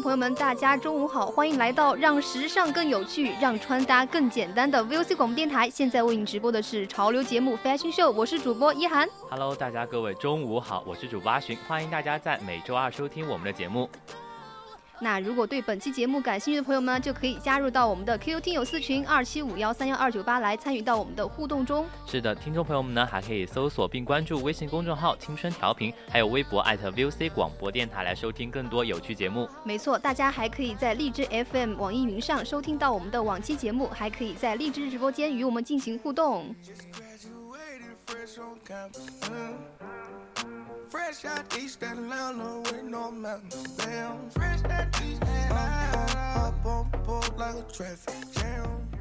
朋友们，大家中午好，欢迎来到让时尚更有趣、让穿搭更简单的 VOC 广播电台。现在为你直播的是潮流节目 Fashion Show，我是主播一涵。Hello，大家各位中午好，我是主播阿寻，欢迎大家在每周二收听我们的节目。那如果对本期节目感兴趣的朋友们，就可以加入到我们的 QQ 听友四群二七五幺三幺二九八来参与到我们的互动中。是的，听众朋友们呢，还可以搜索并关注微信公众号“青春调频”，还有微博艾特 VOC 广播电台来收听更多有趣节目。没错，大家还可以在荔枝 FM、网易云上收听到我们的往期节目，还可以在荔枝直播间与我们进行互动。Fresh on campus, mm. fresh out East Atlanta with no mountains. Damn. Fresh out East Atlanta. Up on board like a traffic jam.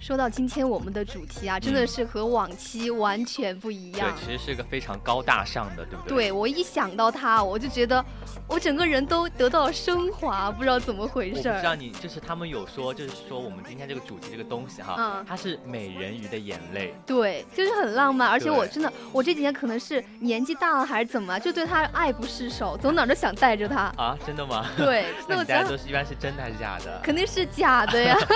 说到今天我们的主题啊，真的是和往期完全不一样。对，其实是个非常高大上的，对不对？对，我一想到它，我就觉得我整个人都得到了升华，不知道怎么回事。我不知道你，就是他们有说，就是说我们今天这个主题这个东西哈，嗯，它是美人鱼的眼泪。对，就是很浪漫，而且我真的，我这几天可能是年纪大了还是怎么，就对他爱不释手，走哪都想带着他。啊，真的吗？对，那我带的都是一般是真的还是假的？肯定是假的呀。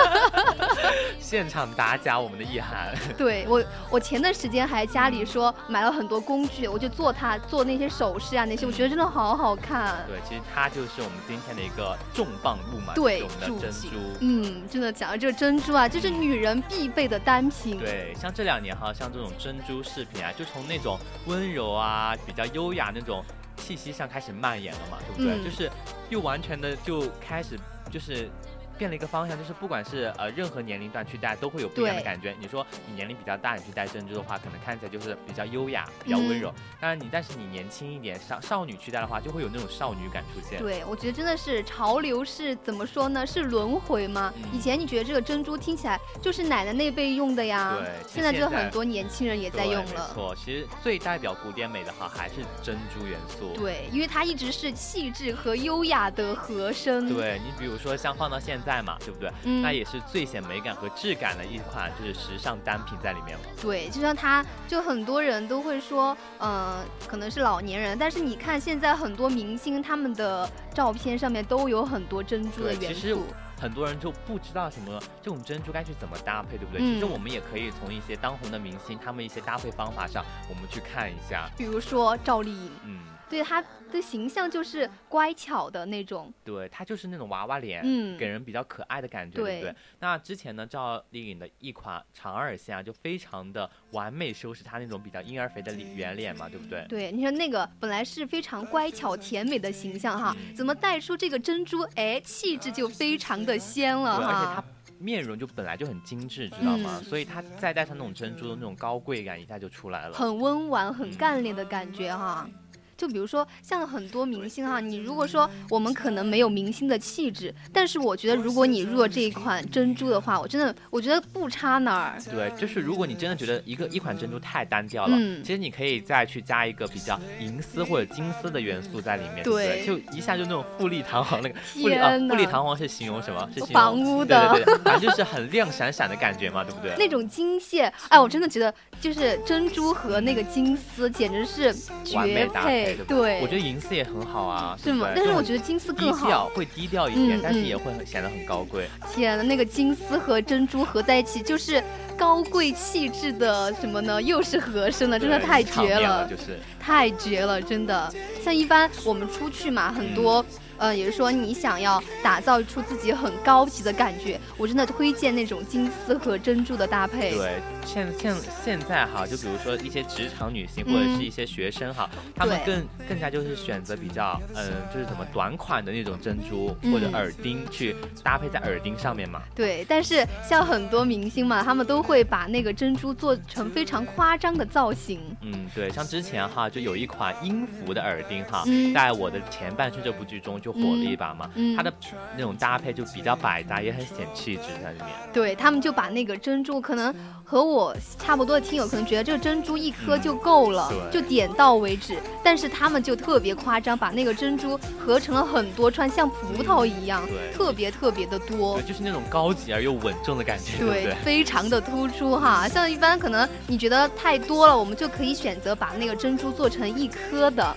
现场打假，我们的意涵。对我，我前段时间还家里说买了很多工具，我就做它，做那些首饰啊那些，我觉得真的好好看。对，其实它就是我们今天的一个重磅物嘛，对，我们的珍珠。嗯，真的讲到这个珍珠啊，就是女人必备的单品。对，像这两年哈，像这种珍珠饰品啊，就从那种温柔啊、比较优雅那种气息上开始蔓延了嘛，对不对？就是又完全的就开始就是。变了一个方向，就是不管是呃任何年龄段去戴都会有不一样的感觉。你说你年龄比较大，你去戴珍珠的话，可能看起来就是比较优雅、比较温柔。当然你，但是你年轻一点，少少女去戴的话，就会有那种少女感出现。对，我觉得真的是潮流是怎么说呢？是轮回吗？以前你觉得这个珍珠听起来就是奶奶那辈用的呀，对，现在就很多年轻人也在用了。没错，其实最代表古典美的哈还是珍珠元素。对，因为它一直是气质和优雅的和声。对你比如说像放到现在嘛，对不对？那也是最显美感和质感的一款，就是时尚单品在里面了。对，就像它，就很多人都会说，嗯，可能是老年人，但是你看现在很多明星他们的照片上面都有很多珍珠的元素。其实很多人就不知道什么这种珍珠该去怎么搭配，对不对？其实我们也可以从一些当红的明星他们一些搭配方法上，我们去看一下。比如说赵丽颖，嗯。对她的形象就是乖巧的那种，对她就是那种娃娃脸，嗯，给人比较可爱的感觉，对不对？那之前呢，赵丽颖的一款长耳线啊，就非常的完美修饰她那种比较婴儿肥的圆脸嘛，对不对？对，你说那个本来是非常乖巧甜美的形象哈，怎么带出这个珍珠，哎，气质就非常的仙了哈。而且她面容就本来就很精致，知道吗？所以她再戴上那种珍珠的那种高贵感，一下就出来了，很温婉、很干练的感觉哈。就比如说像很多明星哈，你如果说我们可能没有明星的气质，但是我觉得如果你入了这一款珍珠的话，我真的我觉得不差哪儿。对，就是如果你真的觉得一个一款珍珠太单调了，其实你可以再去加一个比较银丝或者金丝的元素在里面，对，就一下就那种富丽堂皇那个。富丽啊，富丽堂皇是形容什么？是形容房屋的，对对对，反正就是很亮闪闪的感觉嘛，对不对？那种金线，哎，我真的觉得就是珍珠和那个金丝简直是绝配。对，我觉得银丝也很好啊，是吗？但是我觉得金丝更好，会低调一点，但是也会显得很高贵。天呐，那个金丝和珍珠合在一起，就是高贵气质的什么呢？又是和声的，真的太绝了，就是太绝了，真的。像一般我们出去嘛，很多呃，也是说你想要打造出自己很高级的感觉，我真的推荐那种金丝和珍珠的搭配。对，现现现在哈，就比如说一些职场女性或者是一些学生哈，他们更更加就是选择比较嗯，就是怎么短款的那种珍珠或者耳钉去搭配在耳钉上面嘛。对，但是像很多明星嘛，他们都会把那个珍珠做成非常夸张的造型。嗯，对，像之前哈就有一款音符的耳钉哈，在我的前半生这部剧中就火了一把嘛，它的那种搭配就比较百搭，也很显气质在里面。对他们就把那个珍珠，可能和我差不多的听友可能觉得这个珍珠一颗就够了，就点到为止，但是他们就特别夸张，把那个珍珠合成了很多串，像葡萄一样，特别特别的多，就是那种高级而又稳重的感觉，对对？非常的突出哈，像一般可能你觉得太多了，我们就可以选择把那个珍珠做成一颗的。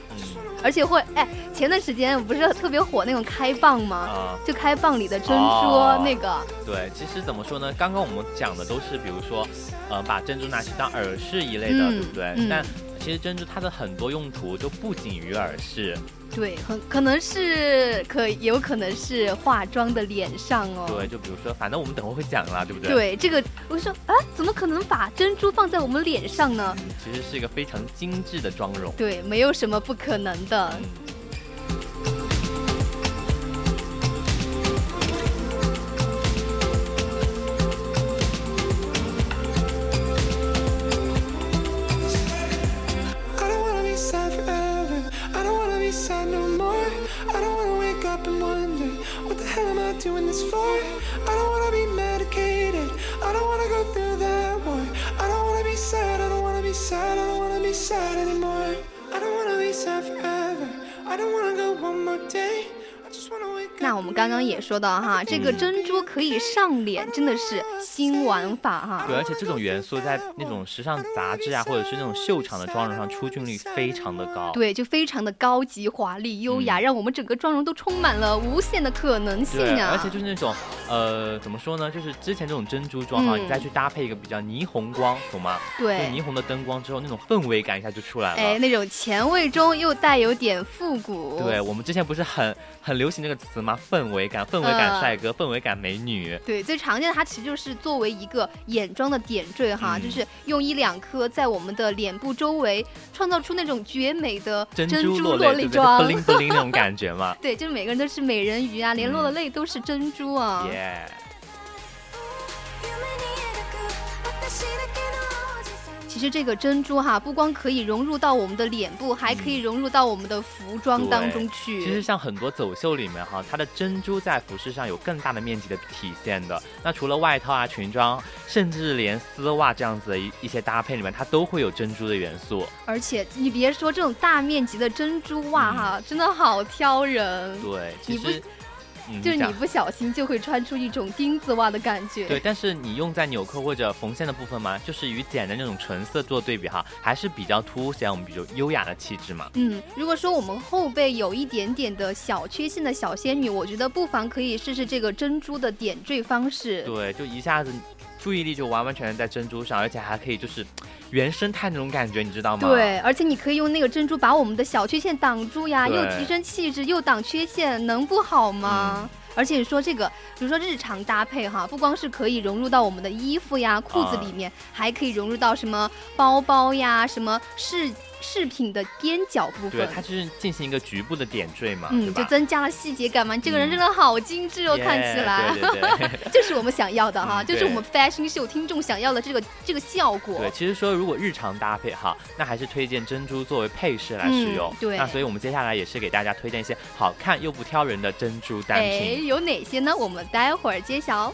而且会哎，前段时间不是特别火那种开蚌吗？啊，就开蚌里的珍珠那个。对，其实怎么说呢？刚刚我们讲的都是，比如说，呃，把珍珠拿去当耳饰一类的，对不对？但其实珍珠它的很多用途就不仅于耳饰。对，很可能是可，有可能是化妆的脸上哦。对，就比如说，反正我们等会会讲啦，对不对？对，这个我说啊，怎么可能把珍珠放在我们脸上呢？其实是一个非常精致的妆容。对，没有什么不可能的。那我们刚刚也说到哈，这个珍珠可以上脸，真的是新玩法哈。对，而且这种元素在那种时尚杂志啊，或者是那种秀场的妆容上出镜率非常的高。对，就非常的高级、华丽、优雅，让我们整个妆容都充满了无限的可能性啊。而且就是那种呃，怎么说呢？就是之前这种珍珠妆哈，你再去搭配一个比较霓虹光，懂吗？对，霓虹的灯光之后，那种氛围感一下就出来了。哎，那种前卫中又带有点复古。对，我们之前不是很很流行这个词吗？氛围感，氛围感，帅哥，氛围感，美女。对，最常见的它其实就是作为一个眼妆的点缀哈，就是用一两颗在我们的脸部周围，创造出那种绝美的珍珠落泪妆，不灵不灵那种感觉嘛。对，就是每个人都是美人鱼啊，连落了泪都是珍珠啊。其实这个珍珠哈，不光可以融入到我们的脸部，还可以融入到我们的服装当中去。其实像很多走秀里面哈，它的珍珠在服饰上有更大的面积的体现的。那除了外套啊、裙装，甚至连丝袜这样子的一一些搭配里面，它都会有珍珠的元素。而且你别说这种大面积的珍珠袜哈，真的好挑人。对，其实。就是你不小心就会穿出一种钉子袜的感觉。对，但是你用在纽扣或者缝线的部分嘛，就是与简的那种纯色做对比哈，还是比较凸显我们比较优雅的气质嘛。嗯，如果说我们后背有一点点的小缺陷的小仙女，我觉得不妨可以试试这个珍珠的点缀方式。对，就一下子注意力就完完全全在珍珠上，而且还可以就是。原生态那种感觉，你知道吗？对，而且你可以用那个珍珠把我们的小缺陷挡住呀，又提升气质，又挡缺陷，能不好吗？而且说这个，比如说日常搭配哈，不光是可以融入到我们的衣服呀、裤子里面，还可以融入到什么包包呀、什么饰。饰品的边角部分，对，它就是进行一个局部的点缀嘛，嗯，就增加了细节感嘛。你这个人真的好精致哦，看起来，对对对，这是我们想要的哈，就是我们 fashion show 听众想要的这个这个效果。对，其实说如果日常搭配哈，那还是推荐珍珠作为配饰来使用。对，那所以我们接下来也是给大家推荐一些好看又不挑人的珍珠单品。哎，有哪些呢？我们待会儿揭晓。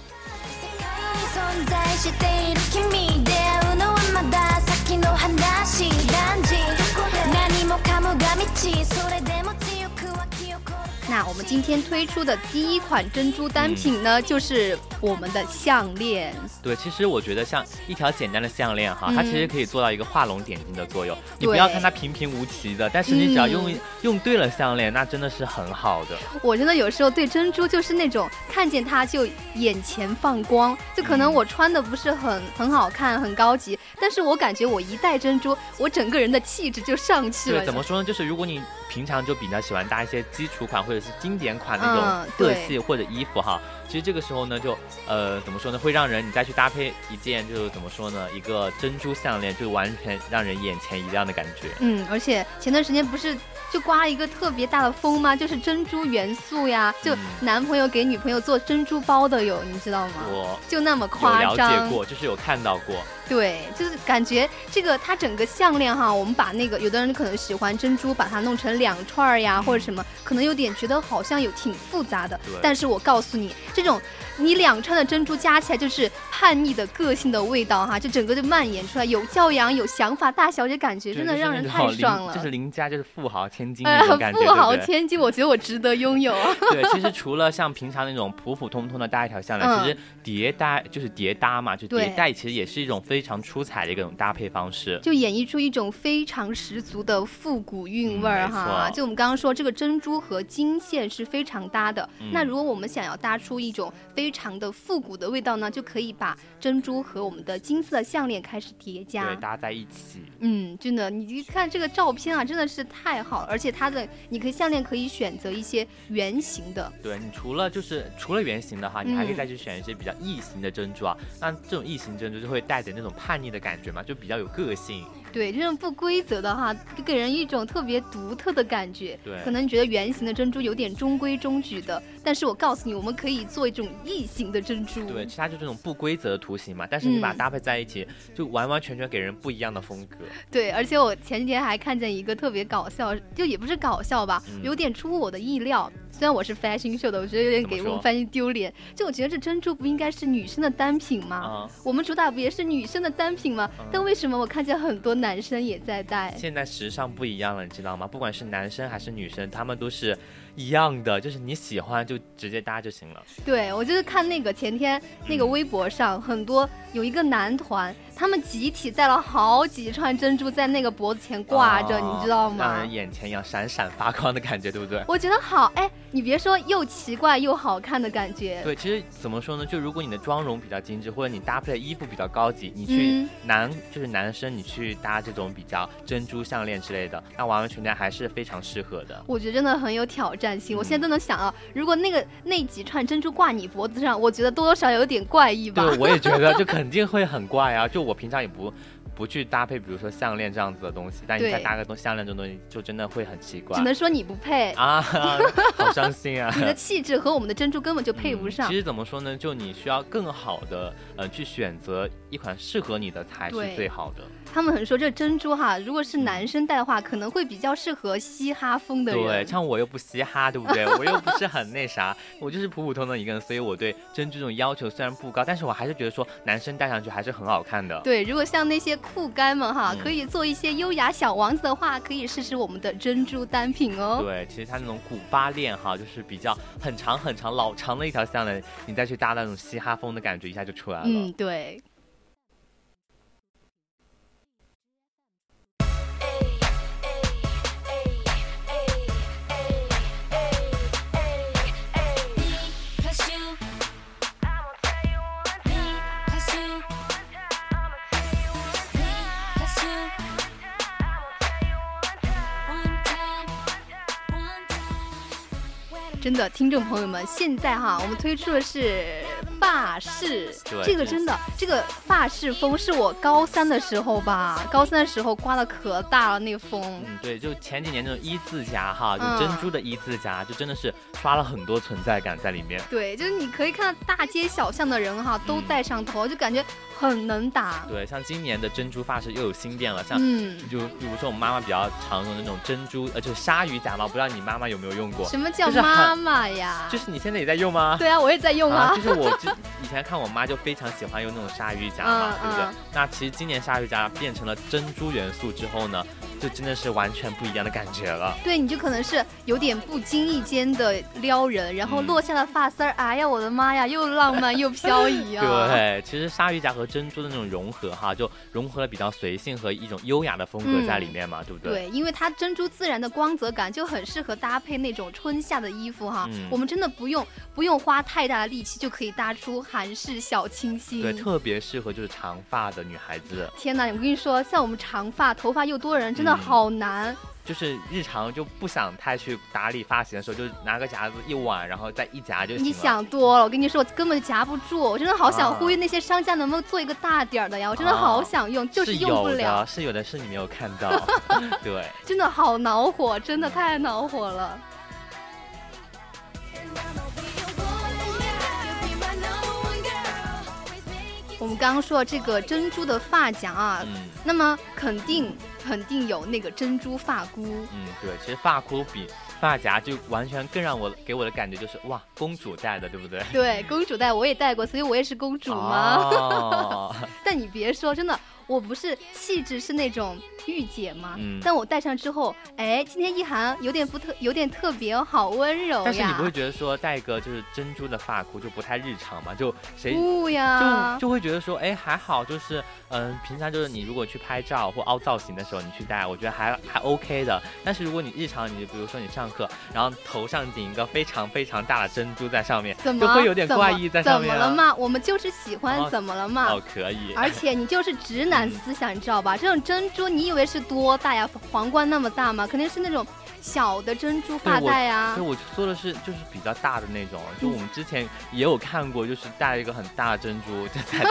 那我们今天推出的第一款珍珠单品呢，就是我们的项链。对，其实我觉得像一条简单的项链哈，它其实可以做到一个画龙点睛的作用。你不要看它平平无奇的，但是你只要用用对了项链，那真的是很好的。我真的有时候对珍珠就是那种看见它就眼前放光，就可能我穿的不是很很好看、很高级，但是我感觉我一戴珍珠，我整个人的气质就上去了。对，怎么说呢？就是如果你。平常就比较喜欢搭一些基础款或者是经典款那种色系或者衣服哈。其实这个时候呢，就呃怎么说呢，会让人你再去搭配一件，就是怎么说呢，一个珍珠项链，就完全让人眼前一亮的感觉。嗯，而且前段时间不是。就刮了一个特别大的风吗？就是珍珠元素呀，就男朋友给女朋友做珍珠包的有，你知道吗？我就那么夸张。了解过，就是有看到过。对，就是感觉这个它整个项链哈，我们把那个有的人可能喜欢珍珠，把它弄成两串儿呀，或者什么，可能有点觉得好像有挺复杂的。但是我告诉你，这种。你两串的珍珠加起来就是叛逆的个性的味道哈，就整个就蔓延出来，有教养、有想法，大小姐感觉真的让人太爽了。就是邻家就是富豪千金那种感觉，富豪千金，我觉得我值得拥有。对，其实除了像平常那种普普通通的搭一条项链，其实叠搭就是叠搭嘛，就叠戴，其实也是一种非常出彩的一种搭配方式，就演绎出一种非常十足的复古韵味儿哈。就我们刚刚说这个珍珠和金线是非常搭的，那如果我们想要搭出一种非非常的复古的味道呢，就可以把珍珠和我们的金色项链开始叠加，对搭在一起。嗯，真的，你一看这个照片啊，真的是太好了，而且它的，你可以项链可以选择一些圆形的。对你除了就是除了圆形的哈，你还可以再去选一些比较异形的珍珠啊。那这种异形珍珠就会带着那种叛逆的感觉嘛，就比较有个性。对，这种不规则的哈，就给人一种特别独特的感觉。对，可能你觉得圆形的珍珠有点中规中矩的，但是我告诉你，我们可以做一种异形的珍珠。对，其他就这种不规则的图形嘛，但是你把它搭配在一起，就完完全全给人不一样的风格。对，而且我前几天还看见一个特别搞笑，就也不是搞笑吧，有点出乎我的意料。虽然我是 fashion show 的，我觉得有点给我们 fashion 丢脸。就我觉得这珍珠不应该是女生的单品吗？我们主打不也是女生的单品吗？但为什么我看见很多男生也在戴？现在时尚不一样了，你知道吗？不管是男生还是女生，他们都是。一样的，就是你喜欢就直接搭就行了。对，我就是看那个前天那个微博上很多有一个男团，他们集体戴了好几串珍珠在那个脖子前挂着，你知道吗？让人眼前一样闪闪发光的感觉，对不对？我觉得好，哎，你别说，又奇怪又好看的感觉。对，其实怎么说呢？就如果你的妆容比较精致，或者你搭配的衣服比较高级，你去男就是男生，你去搭这种比较珍珠项链之类的，那完完全全还是非常适合的。我觉得真的很有挑战。崭新，我现在都能想到，如果那个那几串珍珠挂你脖子上，我觉得多多少有点怪异吧。对，我也觉得，就肯定会很怪啊。就我平常也不不去搭配，比如说项链这样子的东西，但你再搭个东项链这种东西，就真的会很奇怪。只能说你不配啊，好伤心啊！你的气质和我们的珍珠根本就配不上。其实怎么说呢？就你需要更好的呃去选择一款适合你的才是最好的。他们很说这珍珠哈，如果是男生戴的话，可能会比较适合嘻哈风的人。对，像我又不嘻哈，对不对？我又不是很那啥，我就是普普通通一个人，所以我对珍珠这种要求虽然不高，但是我还是觉得说男生戴上去还是很好看的。对，如果像那些酷干们哈，可以做一些优雅小王子的话，可以试试我们的珍珠单品哦。对，其实它那种古巴链哈，就是比较很长很长老长的一条项链，你再去搭那种嘻哈风的感觉，一下就出来了。嗯，对。真的，听众朋友们，现在哈，我们推出的是发饰，这个真的，这个发饰风是我高三的时候吧，高三的时候刮的可大了，那个风。嗯，对，就前几年那种一字夹哈，就珍珠的一字夹，就真的是刷了很多存在感在里面。对，就是你可以看到大街小巷的人哈，都戴上头，就感觉。很能打，对，像今年的珍珠发饰又有新变了，像，嗯，就比如说我们妈妈比较常用的那种珍珠，呃，就是鲨鱼夹嘛，不知道你妈妈有没有用过？什么叫妈妈呀？就是你现在也在用吗？对啊，我也在用啊。就是我就以前看我妈就非常喜欢用那种鲨鱼夹嘛，对不对？那其实今年鲨鱼夹变成了珍珠元素之后呢？就真的是完全不一样的感觉了。对，你就可能是有点不经意间的撩人，然后落下了发丝儿，哎呀，我的妈呀，又浪漫又飘逸啊！对，其实鲨鱼夹和珍珠的那种融合哈，就融合了比较随性和一种优雅的风格在里面嘛，对不对？对，因为它珍珠自然的光泽感就很适合搭配那种春夏的衣服哈。我们真的不用不用花太大的力气就可以搭出韩式小清新。对，特别适合就是长发的女孩子。天哪，我跟你说，像我们长发头发又多人，真的。好难，就是日常就不想太去打理发型的时候，就拿个夹子一挽，然后再一夹就行了。你想多了，我跟你说，我根本夹不住。我真的好想呼吁那些商家能不能做一个大点儿的呀？我真的好想用，就是用不了。是有的，是你没有看到。对，真的好恼火，真的太恼火了。我们刚刚说这个珍珠的发夹啊，那么肯定肯定有那个珍珠发箍。嗯，对，其实发箍比发夹就完全更让我给我的感觉就是哇，公主戴的，对不对？对，公主戴我也戴过，所以我也是公主嘛。但你别说，真的。我不是气质是那种御姐吗？嗯，但我戴上之后，哎，今天一涵有点不特，有点特别，好温柔呀。但是你不会觉得说戴个就是珍珠的发箍就不太日常吗？就谁不呀？就就会觉得说，哎，还好，就是嗯，平常就是你如果去拍照或凹造型的时候，你去戴，我觉得还还 OK 的。但是如果你日常，你比如说你上课，然后头上顶一个非常非常大的珍珠在上面，怎么会有点怪异在上面？怎么了嘛？我们就是喜欢，怎么了嘛？哦，可以。而且你就是直男。思想你知道吧？这种珍珠你以为是多大呀？皇冠那么大吗？肯定是那种小的珍珠发带呀。对，我说的是就是比较大的那种。就我们之前也有看过，就是戴了一个很大的珍珠，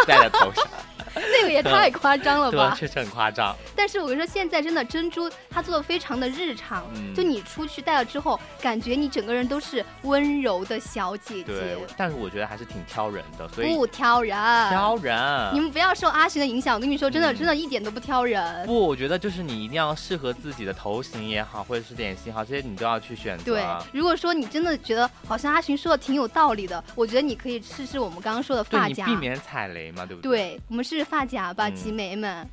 戴在头上。那个也太夸张了吧！确实很夸张。但是我跟你说，现在真的珍珠它做的非常的日常，就你出去戴了之后，感觉你整个人都是温柔的小姐姐。对，但是我觉得还是挺挑人的，所以不挑人。挑人，你们不要受阿寻的影响。我跟你说，真的真的一点都不挑人。不，我觉得就是你一定要适合自己的头型也好，或者是脸型好，这些你都要去选择。对，如果说你真的觉得好像阿寻说的挺有道理的，我觉得你可以试试我们刚刚说的发夹，避免踩雷嘛，对不对？对，我们是发夹。吧，集美们。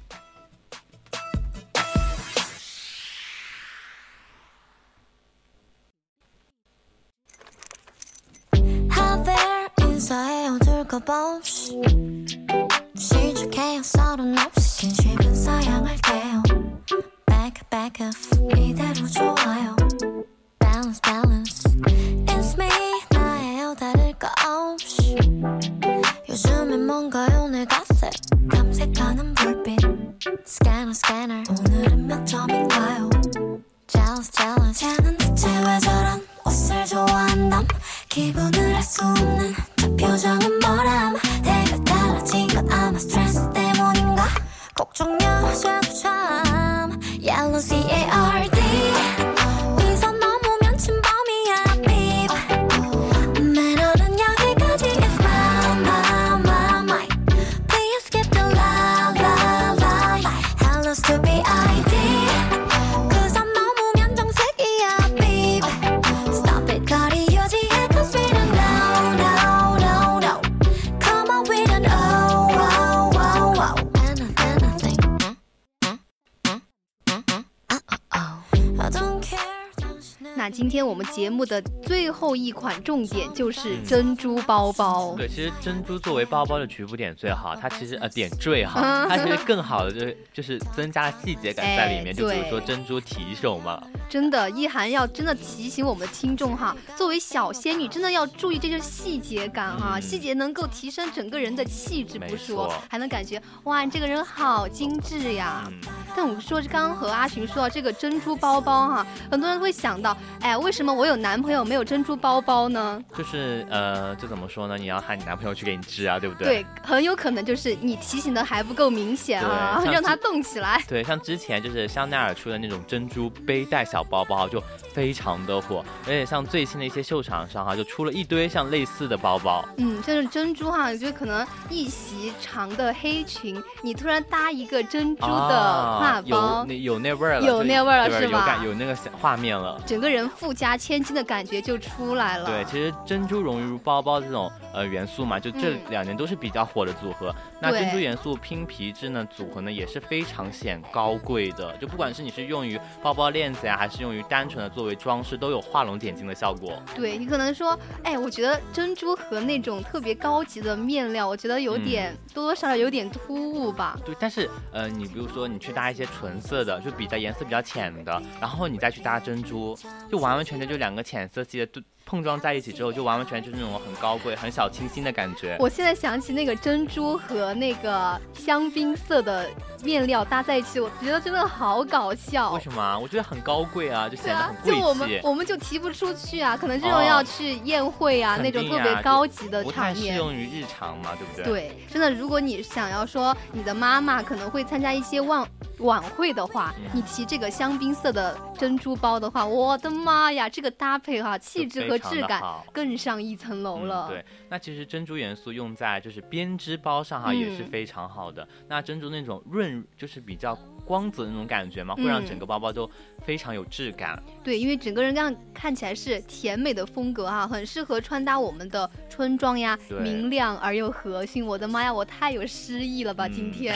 我们节目的最后一款重点就是珍珠包包。对，其实珍珠作为包包的局部点最好，它其实呃点缀哈，它其实更好的就是就是增加细节感在里面。就比如说珍珠提手嘛。真的，意涵要真的提醒我们的听众哈，作为小仙女，真的要注意这些细节感哈，细节能够提升整个人的气质不说，还能感觉哇，你这个人好精致呀。但我说刚刚和阿寻说到这个珍珠包包哈，很多人会想到，哎，为什么我有男朋友没有珍珠包包呢？就是呃，这怎么说呢？你要喊你男朋友去给你织啊，对不对？对，很有可能就是你提醒的还不够明显啊，让他动起来。对，像之前就是香奈儿出的那种珍珠背带小包包就非常的火，而且像最新的一些秀场上哈，就出了一堆像类似的包包。嗯，像是珍珠哈，就可能一袭长的黑裙，你突然搭一个珍珠的。有那有那味儿了，有那味儿了是吧？有感有那个画面了，整个人富家千金的感觉就出来了。对，其实珍珠融入包包这种呃元素嘛，就这两年都是比较火的组合。那珍珠元素拼皮质呢组合呢也是非常显高贵的，就不管是你是用于包包链子呀，还是用于单纯的作为装饰，都有画龙点睛的效果。对你可能说，哎，我觉得珍珠和那种特别高级的面料，我觉得有点多多少少有点突兀吧。对，但是呃，你比如说你去搭一些纯色的，就比较颜色比较浅的，然后你再去搭珍珠，就完完全全就两个浅色系的都。碰撞在一起之后，就完完全全就是那种很高贵、很小清新的感觉。我现在想起那个珍珠和那个香槟色的面料搭在一起，我觉得真的好搞笑。为什么？我觉得很高贵啊，就显得很贵气。就我们我们就提不出去啊，可能这种要去宴会啊那种特别高级的场面，不太适用于日常嘛，对不对？对，真的，如果你想要说你的妈妈可能会参加一些晚晚会的话，你提这个香槟色的珍珠包的话，我的妈呀，这个搭配哈，气质和质感更上一层楼了。对，那其实珍珠元素用在就是编织包上哈也是非常好的。那珍珠那种润就是比较。光泽的那种感觉嘛，会让整个包包都非常有质感。对，因为整个人这样看起来是甜美的风格哈，很适合穿搭我们的春装呀，明亮而又和煦。我的妈呀，我太有诗意了吧！今 天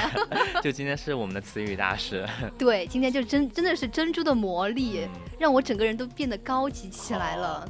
就今天是我们的词语大师。对，今天就真真的是珍珠的魔力，让我整个人都变得高级起来了。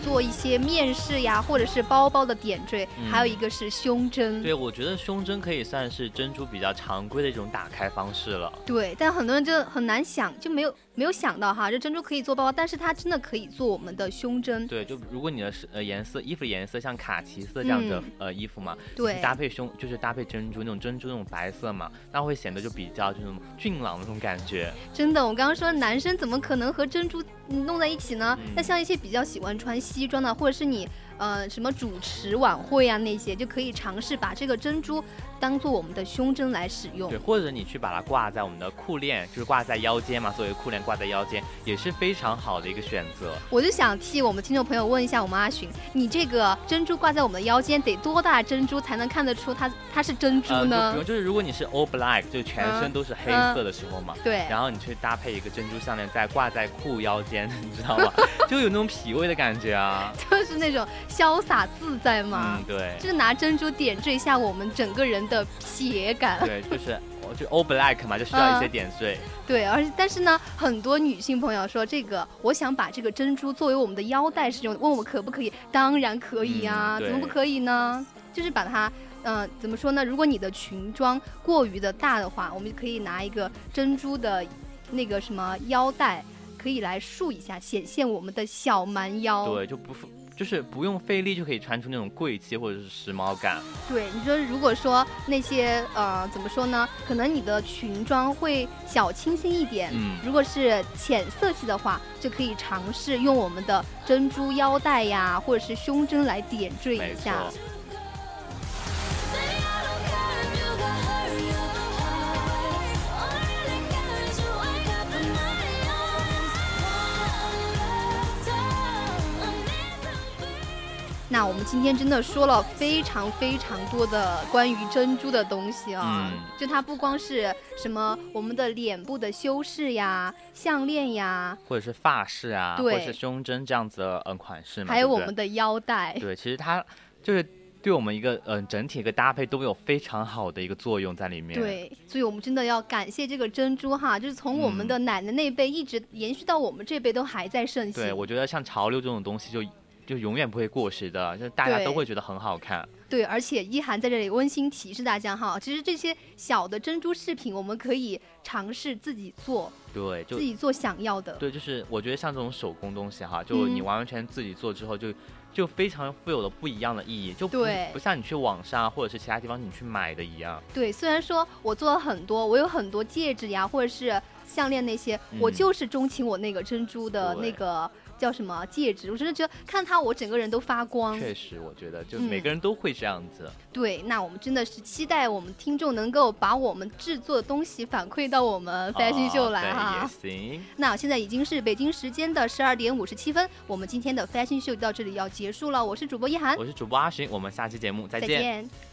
做一些面饰呀，或者是包包的点缀，还有一个是胸针。对，我觉得胸针可以算是珍珠比较常规的一种打开方式了。对，但很多人就很难想，就没有。没有想到哈，这珍珠可以做包包，但是它真的可以做我们的胸针。对，就如果你的是呃颜色衣服的颜色像卡其色这样的呃衣服嘛，对，搭配胸就是搭配珍珠那种珍珠那种白色嘛，那会显得就比较这种俊朗的那种感觉。真的，我刚刚说男生怎么可能和珍珠弄在一起呢？那像一些比较喜欢穿西装的，或者是你。呃，什么主持晚会啊那些，就可以尝试把这个珍珠当做我们的胸针来使用。对，或者你去把它挂在我们的裤链，就是挂在腰间嘛，作为裤链挂在腰间，也是非常好的一个选择。我就想替我们听众朋友问一下，我们阿寻，你这个珍珠挂在我们的腰间，得多大珍珠才能看得出它它是珍珠呢？呃，就是如果你是 all black，就全身都是黑色的时候嘛，对，然后你去搭配一个珍珠项链，再挂在裤腰间，你知道吗？就有那种 痞味的感觉啊，就是那种。潇洒自在嘛？嗯，对，就是拿珍珠点缀一下我们整个人的撇感。对，就是就 all black 嘛，就需要一些点缀。对，而且但是呢，很多女性朋友说这个，我想把这个珍珠作为我们的腰带使用，问我可不可以？当然可以啊，怎么不可以呢？就是把它，嗯，怎么说呢？如果你的裙装过于的大的话，我们可以拿一个珍珠的那个什么腰带，可以来束一下，显现我们的小蛮腰。对，就不。就是不用费力就可以穿出那种贵气或者是时髦感。对，你说如果说那些呃怎么说呢？可能你的裙装会小清新一点。嗯。如果是浅色系的话，就可以尝试用我们的珍珠腰带呀，或者是胸针来点缀一下。们今天真的说了非常非常多的关于珍珠的东西啊，就它不光是什么我们的脸部的修饰呀、项链呀，或者是发饰啊，或者是胸针这样子的嗯款式嘛，还有我们的腰带。对，其实它就是对我们一个嗯整体一个搭配都有非常好的一个作用在里面。对，所以我们真的要感谢这个珍珠哈，就是从我们的奶奶那辈一直延续到我们这辈都还在盛行。对，我觉得像潮流这种东西就。就永远不会过时的，就是大家都会觉得很好看。对，而且一涵在这里温馨提示大家哈，其实这些小的珍珠饰品，我们可以尝试自己做。对，就自己做想要的。对，就是我觉得像这种手工东西哈，就你完完全自己做之后，就就非常富有了不一样的意义，就不不像你去网上或者是其他地方你去买的一样。对，虽然说我做了很多，我有很多戒指呀，或者是项链那些，我就是钟情我那个珍珠的那个。叫什么戒指？我真的觉得看他，我整个人都发光。确实，我觉得就每个人都会这样子。对，那我们真的是期待我们听众能够把我们制作的东西反馈到我们 fashion show 来哈。也行。那现在已经是北京时间的十二点五十七分，我们今天的 fashion show 到这里要结束了。我是主播一涵，我是主播阿寻，我们下期节目再见。